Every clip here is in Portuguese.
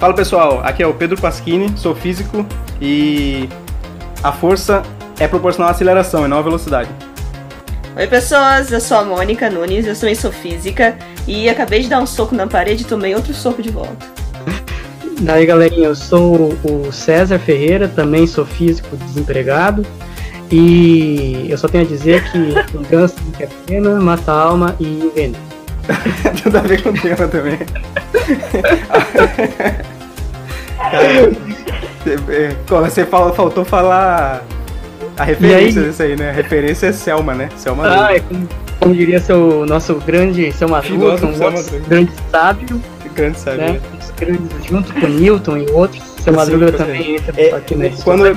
Fala pessoal, aqui é o Pedro Pasquini, sou físico e a força é proporcional à aceleração e não à velocidade. Oi pessoas, eu sou a Mônica Nunes, eu também sou física e acabei de dar um soco na parede e tomei outro soco de volta. Daí galerinha, eu sou o César Ferreira, também sou físico desempregado e eu só tenho a dizer que vingança que é pena, mata a alma e envenena. Tudo a ver com o tema também. Cara, você fala, faltou falar a referência disso aí, né? A referência é Selma, né? Selma Ah, é como, como, diria seu nosso grande seu Madruga, um grande sábio. Grande sábio. Né? É. Junto com Newton e outros. Seu Madruga também entra é, aqui nesse. Quando, é,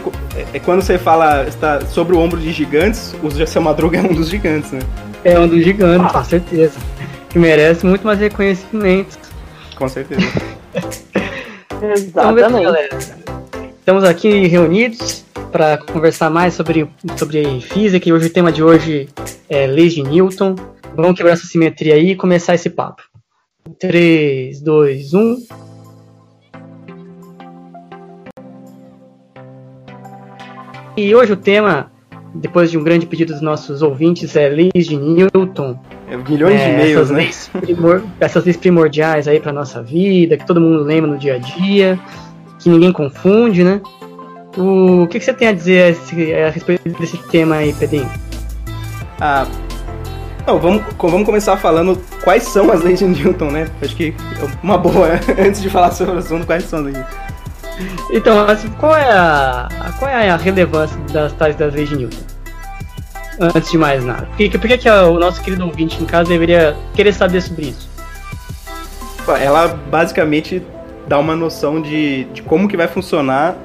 é, quando você fala está sobre o ombro de gigantes, o seu Madruga é um dos gigantes, né? É um dos gigantes, com certeza. Que merece muito mais reconhecimento. Com certeza. Exatamente. Estamos aqui reunidos para conversar mais sobre, sobre física e hoje o tema de hoje é leis de Newton. Vamos quebrar essa simetria aí e começar esse papo. 3, 2, 1. E hoje o tema, depois de um grande pedido dos nossos ouvintes, é leis de Newton. É, milhões é, de e-mails, né? Leis primor, essas leis primordiais aí para nossa vida, que todo mundo lembra no dia a dia que ninguém confunde, né? O que, que você tem a dizer a, esse, a respeito desse tema aí, Pedrinho? Ah, não, vamos, vamos começar falando quais são as leis de Newton, né? Acho que é uma boa, antes de falar sobre o assunto, quais são as leis. Então, qual é a, qual é a relevância das tais das leis de Newton? Antes de mais nada. Por que, por que, que o nosso querido ouvinte em casa deveria querer saber sobre isso? Ela basicamente dá uma noção de, de como que vai funcionar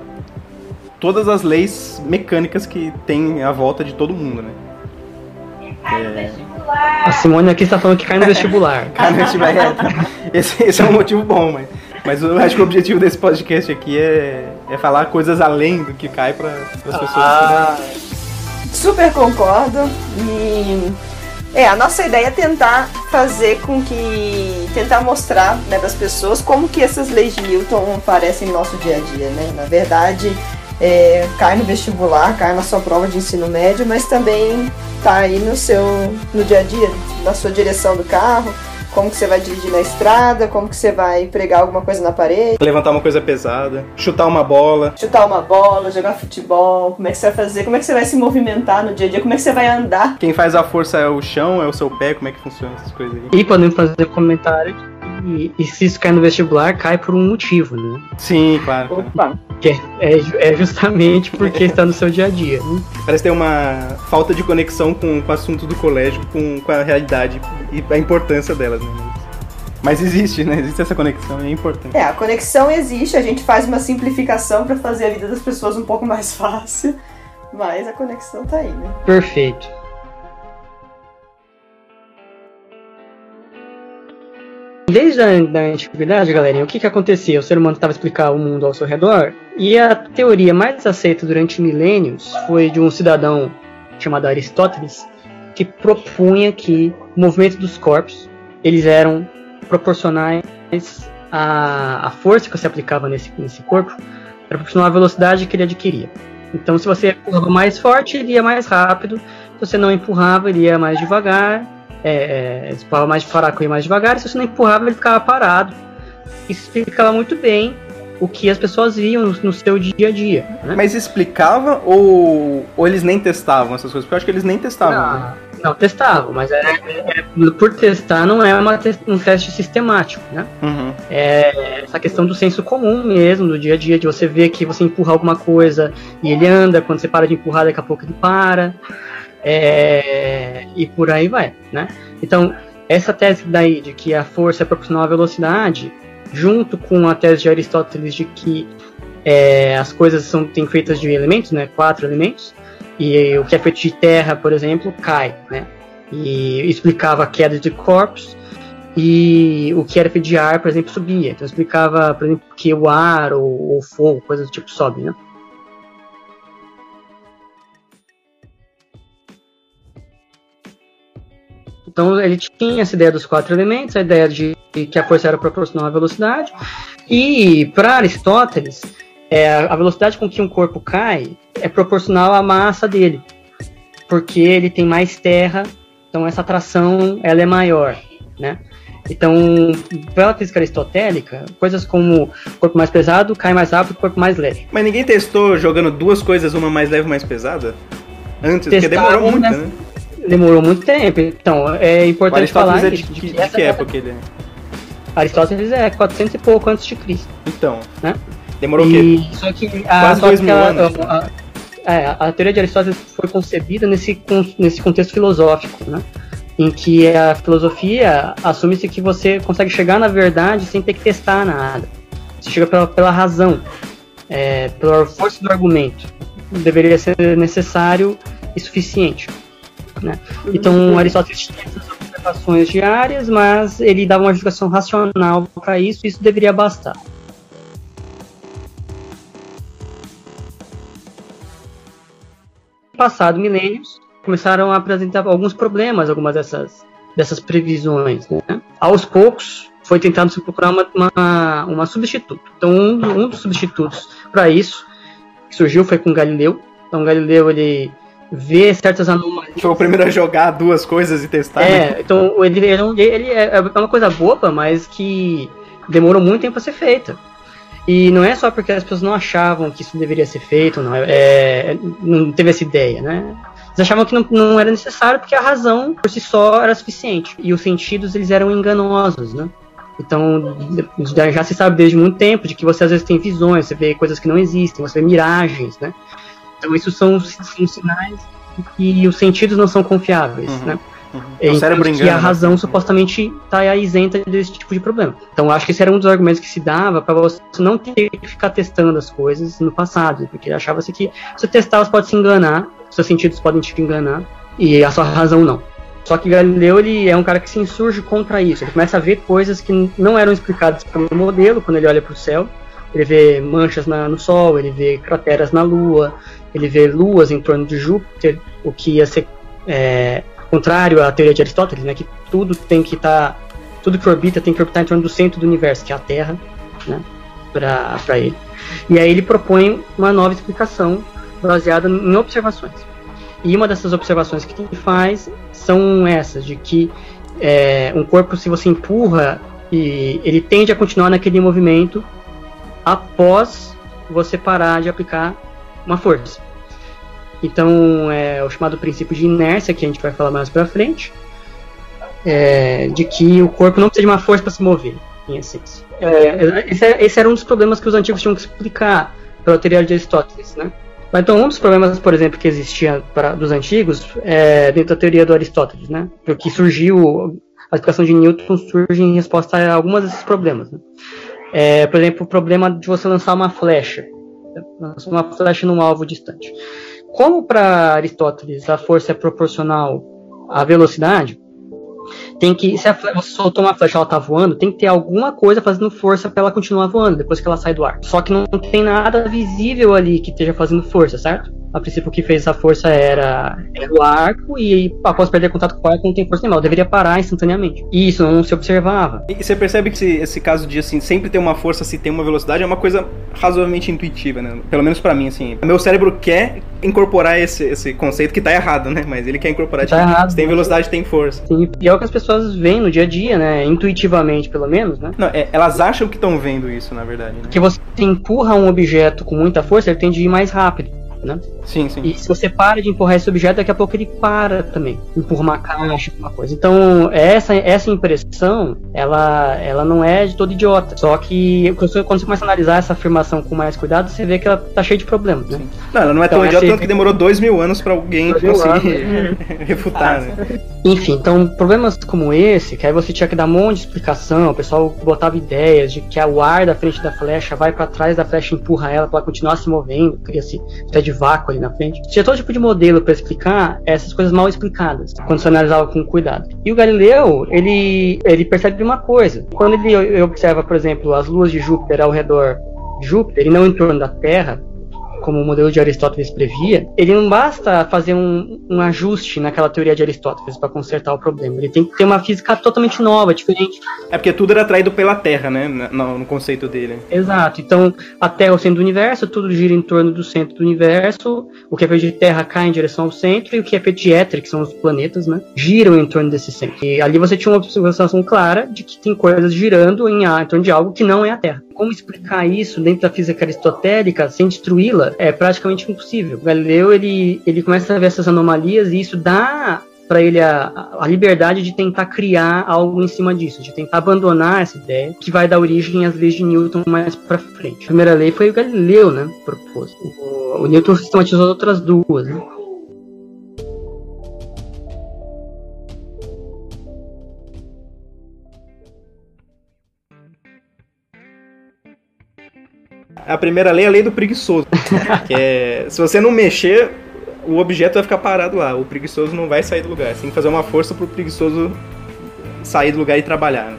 todas as leis mecânicas que tem à volta de todo mundo, né? É... A Simone aqui está falando que cai no vestibular. cai no vestibular, é. Esse, esse, é um motivo bom, mas, mas eu acho que o objetivo desse podcast aqui é, é falar coisas além do que cai para as pessoas. Ah, super concordo. E é, a nossa ideia é tentar fazer com que. tentar mostrar né, para as pessoas como que essas leis de Newton aparecem no nosso dia a dia, né? Na verdade, é, cai no vestibular, cai na sua prova de ensino médio, mas também tá aí no seu. no dia a dia, na sua direção do carro como que você vai dirigir na estrada, como que você vai pregar alguma coisa na parede. Levantar uma coisa pesada, chutar uma bola. Chutar uma bola, jogar futebol, como é que você vai fazer, como é que você vai se movimentar no dia a dia, como é que você vai andar. Quem faz a força é o chão, é o seu pé, como é que funciona essas coisas aí. E podemos fazer comentário e, e, se isso cai no vestibular, cai por um motivo, né? Sim, claro. Opa. Que é, é, é justamente porque está no seu dia a dia. Né? Parece ter uma falta de conexão com, com o assunto do colégio, com, com a realidade e a importância delas, né? Mas existe, né? Existe essa conexão é importante. É, a conexão existe, a gente faz uma simplificação para fazer a vida das pessoas um pouco mais fácil, mas a conexão tá aí, né? Perfeito. Desde a da antiguidade, galerinha, o que, que acontecia? O ser humano estava explicar o mundo ao seu redor, e a teoria mais aceita durante milênios foi de um cidadão chamado Aristóteles, que propunha que o movimento dos corpos eles eram proporcionais à, à força que você aplicava nesse, nesse corpo, para proporcionar a velocidade que ele adquiria. Então, se você empurrava mais forte, ele ia mais rápido. Se você não empurrava, ele ia mais devagar é, é, mais fraco e mais devagar, e se você não empurrava, ele ficava parado. Isso explicava muito bem o que as pessoas viam no, no seu dia a dia. Né? Mas explicava ou, ou eles nem testavam essas coisas? Porque eu acho que eles nem testavam. Não, né? não testavam, mas é, é, por testar não é uma um teste sistemático, né? Uhum. É essa questão do senso comum mesmo, do dia a dia, de você ver que você empurra alguma coisa e ele anda, quando você para de empurrar, daqui a pouco ele para. É, e por aí vai, né? Então, essa tese daí de que a força é proporcional à velocidade, junto com a tese de Aristóteles de que é, as coisas são têm feitas de elementos, né? Quatro elementos, e o que é feito de terra, por exemplo, cai, né? E explicava a queda de corpos, e o que era feito de ar, por exemplo, subia. Então explicava, por exemplo, que o ar ou o fogo, coisas do tipo, sobe, né? Então ele tinha essa ideia dos quatro elementos, a ideia de que a força era proporcional à velocidade, E para Aristóteles, é, a velocidade com que um corpo cai é proporcional à massa dele, porque ele tem mais terra, então essa atração ela é maior, né? Então, pela física aristotélica, coisas como corpo mais pesado cai mais rápido que corpo mais leve. Mas ninguém testou jogando duas coisas, uma mais leve e mais pesada? Antes, porque demorou muito, né? né? Demorou muito tempo. Então, é importante falar é de, de, de, de que época ele é? Aristóteles é 400 e pouco antes de Cristo. Então. Né? Demorou o quê? Só que a, Quase dois mil a, anos. A, a, é, a, teoria de Aristóteles foi concebida nesse, nesse contexto filosófico, né? Em que a filosofia assume-se que você consegue chegar na verdade sem ter que testar nada. Você chega pela, pela razão, é, pela força do argumento. Deveria ser necessário e suficiente. Né? Então, Aristóteles tinha essas observações diárias, mas ele dava uma justificação racional para isso, e isso deveria bastar. Passado milênios, começaram a apresentar alguns problemas, algumas dessas, dessas previsões. Né? Aos poucos, foi tentado se procurar uma, uma, uma substituto. Então, um, um dos substitutos para isso que surgiu foi com Galileu. Então, Galileu ele vê certas anomalias. Foi o primeiro a jogar duas coisas e testar. É, né? então ele, ele é, é uma coisa boba, mas que demorou muito tempo a ser feita. E não é só porque as pessoas não achavam que isso deveria ser feito, não, é, é não teve essa ideia, né? Eles achavam que não, não era necessário porque a razão por si só era suficiente. E os sentidos eles eram enganosos, né? Então, já se sabe desde muito tempo de que você às vezes tem visões, você vê coisas que não existem, você vê miragens, né? Então, isso são, são sinais de que os sentidos não são confiáveis, Uhum. né? Uhum. É, O cérebro engana. que a razão supostamente está isenta desse tipo de problema. Então, acho que esse era um dos argumentos que se dava para você não ter que ficar testando as coisas no passado, porque achava-se que se você testar, você pode se enganar, seus sentidos podem te enganar, e a sua razão não. Só que Galileu ele é um cara que se insurge contra isso. Ele começa a ver coisas que não eram explicadas pelo modelo quando ele olha para o céu. Ele vê manchas na- no Sol, ele vê crateras na Lua, ele vê luas em torno de Júpiter, o que ia ser é, contrário à teoria de Aristóteles, né, que tudo tem que estar, tudo que orbita tem que orbitar em torno do centro do universo, que é a Terra, né, para ele. E aí ele propõe uma nova explicação baseada em observações. E uma dessas observações que ele faz são essas, de que é, um corpo, se você empurra, e ele tende a continuar naquele movimento após você parar de aplicar uma força. Então, é o chamado princípio de inércia, que a gente vai falar mais pra frente, é, de que o corpo não precisa de uma força para se mover, em essência. É, esse, é- esse era um dos problemas que os antigos tinham que explicar pela teoria de Aristóteles, né? Então, um dos problemas, por exemplo, que existia para, dos antigos, é, dentro da teoria do Aristóteles, né? Porque surgiu, a explicação de Newton surge em resposta a alguns desses problemas, né? É, por exemplo, o problema de você lançar uma flecha, uma flecha num alvo distante. Como para Aristóteles a força é proporcional à velocidade, tem que se a você soltou uma flecha, ela tá voando, tem que ter alguma coisa fazendo força para ela continuar voando depois que ela sai do ar. Só que não tem nada visível ali que esteja fazendo força, certo? A princípio o que fez essa força era, era o arco e após perder contato com o arco não tem força nenhuma, ela deveria parar instantaneamente. E isso não se observava. E você percebe que esse, esse caso de assim, sempre ter uma força se tem uma velocidade é uma coisa razoavelmente intuitiva, né? Pelo menos pra mim, assim. Meu cérebro quer incorporar esse, esse conceito que tá errado, né? Mas ele quer incorporar. Tá tipo, errado. Se tem velocidade, tem força. Sim, e é o que as pessoas veem no dia a dia, né? Intuitivamente, pelo menos, né? Não, é, elas acham que estão vendo isso, na verdade. Né? Que você empurra um objeto com muita força, ele tende a ir mais rápido, né? Sim, sim. E se você para de empurrar esse objeto, daqui a pouco ele para também. Empurra uma caixa, uma coisa. Então, essa, essa impressão, ela, ela não é de todo idiota. Só que quando você começa a analisar essa afirmação com mais cuidado, você vê que ela tá cheia de problemas, né? Não, ela não é tão Então, idiota essa- tanto que demorou dois mil anos pra alguém conseguir refutar, né? Enfim, então problemas como esse, que aí você tinha que dar um monte de explicação, o pessoal botava ideias de que o ar da frente da flecha vai pra trás da flecha e empurra ela pra ela continuar se movendo, cria-se até de vácuo ali na frente. Tinha todo tipo de modelo pra explicar essas coisas mal explicadas, quando você analisava com cuidado. E o Galileu, ele, ele percebe uma coisa, quando ele observa, por exemplo, as luas de Júpiter ao redor de Júpiter e não em torno da Terra, como o modelo de Aristóteles previa, ele não basta fazer um, um ajuste naquela teoria de Aristóteles para consertar o problema. Ele tem que ter uma física totalmente nova, diferente. É porque tudo era atraído pela Terra, né? No, no conceito dele. Exato. Então, a Terra é o centro do universo, tudo gira em torno do centro do universo. O que é feito de Terra cai em direção ao centro e o que é feito de éter, que são os planetas, né? Giram em torno desse centro. E ali você tinha uma observação clara de que tem coisas girando em, em torno de algo que não é a Terra. Como explicar isso dentro da física aristotélica sem destruí-la é praticamente impossível. Galileu ele, ele começa a ver essas anomalias e isso dá para ele a, a, liberdade de tentar criar algo em cima disso, de tentar abandonar essa ideia que vai dar origem às leis de Newton mais para frente. A primeira lei foi o Galileu, né, propôs. O, o Newton sistematizou as outras duas, né? A primeira lei é a lei do preguiçoso. que é, se você não mexer, o objeto vai ficar parado lá. O preguiçoso não vai sair do lugar. Você tem que fazer uma força pro preguiçoso sair do lugar e trabalhar. Né?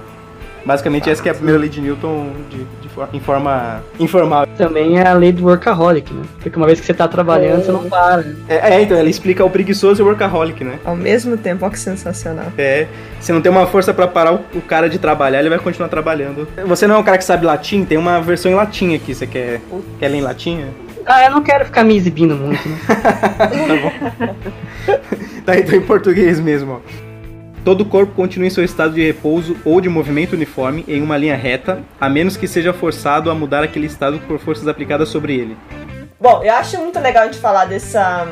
Basicamente, ah, essa é a primeira lei de Newton de, de for, em forma informal. Também é a lei do workaholic, né? Porque uma vez que você tá trabalhando, é. você não para. É, é, então, ela explica o preguiçoso e o workaholic, né? Ao mesmo tempo, ó que sensacional. É, se não tem uma força para parar o, o, cara de trabalhar, ele vai continuar trabalhando. Você não é um cara que sabe latim? Tem uma versão em latim aqui, você quer, quer ler em latim? Ah, eu não quero ficar me exibindo muito, né? tá bom. tá então em português mesmo, ó. Todo corpo continua em seu estado de repouso ou de movimento uniforme em uma linha reta, a menos que seja forçado a mudar aquele estado por forças aplicadas sobre ele. Bom, eu acho muito legal a gente falar dessa.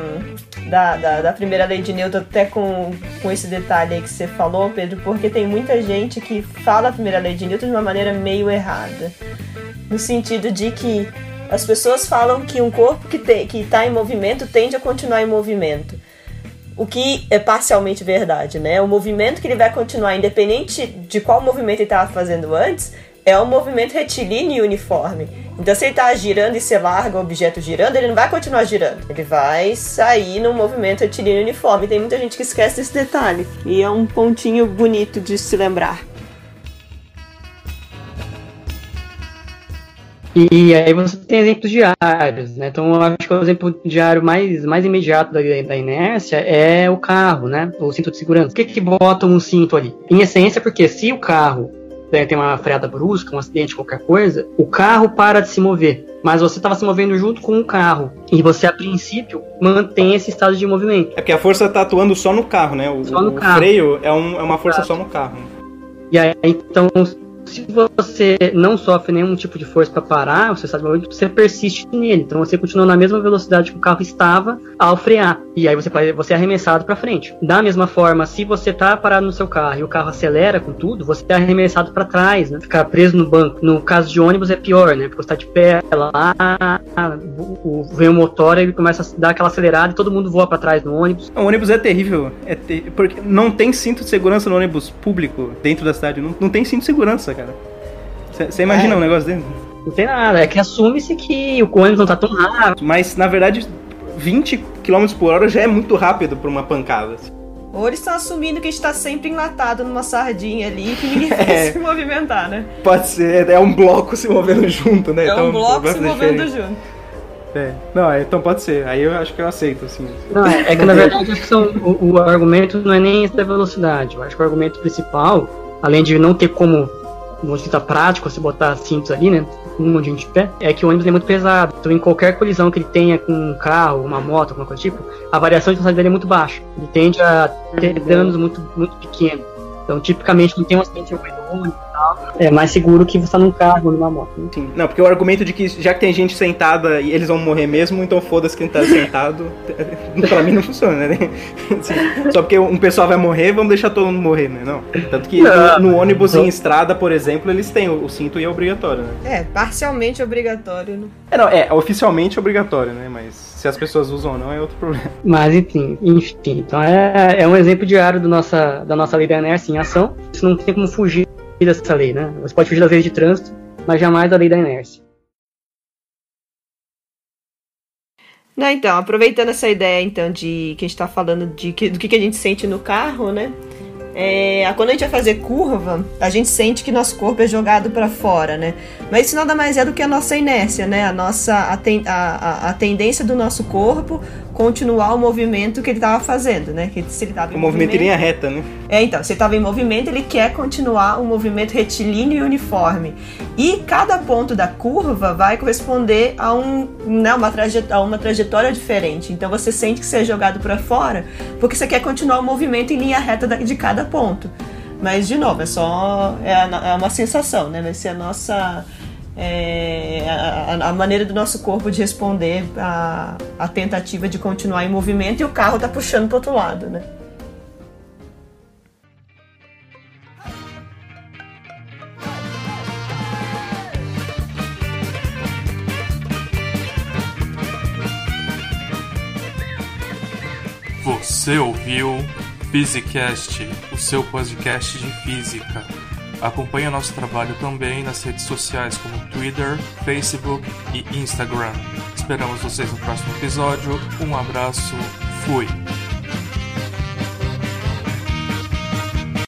Da, da, da, primeira lei de Newton, até com, com esse detalhe aí que você falou, Pedro, porque tem muita gente que fala a primeira lei de Newton de uma maneira meio errada. No sentido de que as pessoas falam que um corpo que está em movimento tende a continuar em movimento. O que é parcialmente verdade, né? O movimento que ele vai continuar, independente de qual movimento ele estava fazendo antes, é um movimento retilíneo e uniforme. Então, se ele está girando e você larga o objeto girando, ele não vai continuar girando. Ele vai sair num movimento retilíneo e uniforme. Tem muita gente que esquece desse detalhe. E é um pontinho bonito de se lembrar. E aí você tem exemplos diários, né? Então eu acho que o exemplo diário mais, mais imediato da, da inércia é o carro, né? O cinto de segurança. Por que, que botam um cinto ali? Em essência, porque se o carro né, tem uma freada brusca, um acidente, qualquer coisa, o carro para de se mover. Mas você estava se movendo junto com o carro. E você, a princípio, mantém esse estado de movimento. É porque a força está atuando só no carro, né? O, só no o carro. freio é, um, é uma força Exato. só no carro. E aí, então, se você não sofre nenhum tipo de força para parar, você sabe, você persiste nele. Então você continua na mesma velocidade que o carro estava ao frear. E aí você, você é arremessado para frente. Da mesma forma, se você tá parado no seu carro e o carro acelera com tudo, você é arremessado para trás, né? Ficar preso no banco. No caso de ônibus é pior, né? Porque você tá de pé lá, vem o motor, ele começa a dar aquela acelerada e todo mundo voa para trás no ônibus. O ônibus é terrível. É ter... Porque não tem cinto de segurança no ônibus público dentro da cidade. Não, não tem cinto de segurança cara. Você imagina é. um negócio desse? Não tem nada, é que assume-se que o ônibus não tá tão rápido. Mas, na verdade, 20 km por hora já é muito rápido pra uma pancada. Ou eles estão assumindo que a gente tá sempre enlatado numa sardinha ali que ninguém vai é. se movimentar, né? Pode ser, é um bloco se movendo junto, né? É então, um bloco se movendo junto. É. Não, é, então pode ser. Aí eu acho que eu aceito, assim. Não, é, é que na verdade acho que são, o, o, argumento não é nem essa velocidade. Eu acho que o argumento principal, além de não ter como no ponto prático, se botar cintos ali, né? Um monte de pé, é que o ônibus é muito pesado. Então, em qualquer colisão que ele tenha com um carro, uma moto, alguma coisa do tipo, a variação de velocidade dele é muito baixa. Ele tende a ter danos muito, muito pequenos. Então, tipicamente, não tem um acidente no ônibus é mais seguro que você estar tá num carro ou numa moto. Né? Sim. Não, porque o argumento de que já que tem gente sentada e eles vão morrer mesmo, então foda-se quem tá sentado, pra mim não funciona, né? Assim, só porque um pessoal vai morrer, vamos deixar todo mundo morrer, né? Não. Tanto que no, no, ônibus em estrada, por exemplo, eles têm o, o, cinto e é obrigatório, né? É, parcialmente obrigatório. Né? É, não, é oficialmente obrigatório, né? Mas se as pessoas usam ou não é outro problema. Mas enfim, enfim. Então é, é um exemplo diário do nossa, da nossa lei da em ação. Isso não tem como fugir dessa lei, né? Você pode fugir das leis de trânsito, mas jamais da lei da inércia. Não, então, aproveitando essa ideia então de que a gente está falando de que, do que, que a gente sente no carro, né? é, quando a gente vai fazer curva, a gente sente que nosso corpo é jogado para fora, né? Mas isso nada mais é do que a nossa inércia, né? A nossa a, ten, a, a, a tendência do nosso corpo continuar o movimento que ele estava fazendo, né? Que se ele tava o movimento em linha reta, né? É, então, se ele estava em movimento, ele quer continuar um movimento retilíneo e uniforme. E cada ponto da curva vai corresponder a, um, né, uma, trajet a uma trajetória diferente. Então você sente que você é jogado para fora porque você quer continuar o movimento em linha reta de cada ponto. Mas, de novo, é só. É, é uma sensação, né? Vai ser a nossa é, a, a, maneira do nosso corpo de responder à, à tentativa de continuar em movimento e o carro está puxando para outro lado, né? Você ouviu Physicast, o seu podcast de física. Acompanhe nosso trabalho também nas redes sociais como Twitter, Facebook e Instagram. Esperamos vocês no próximo episódio. Um abraço, fui!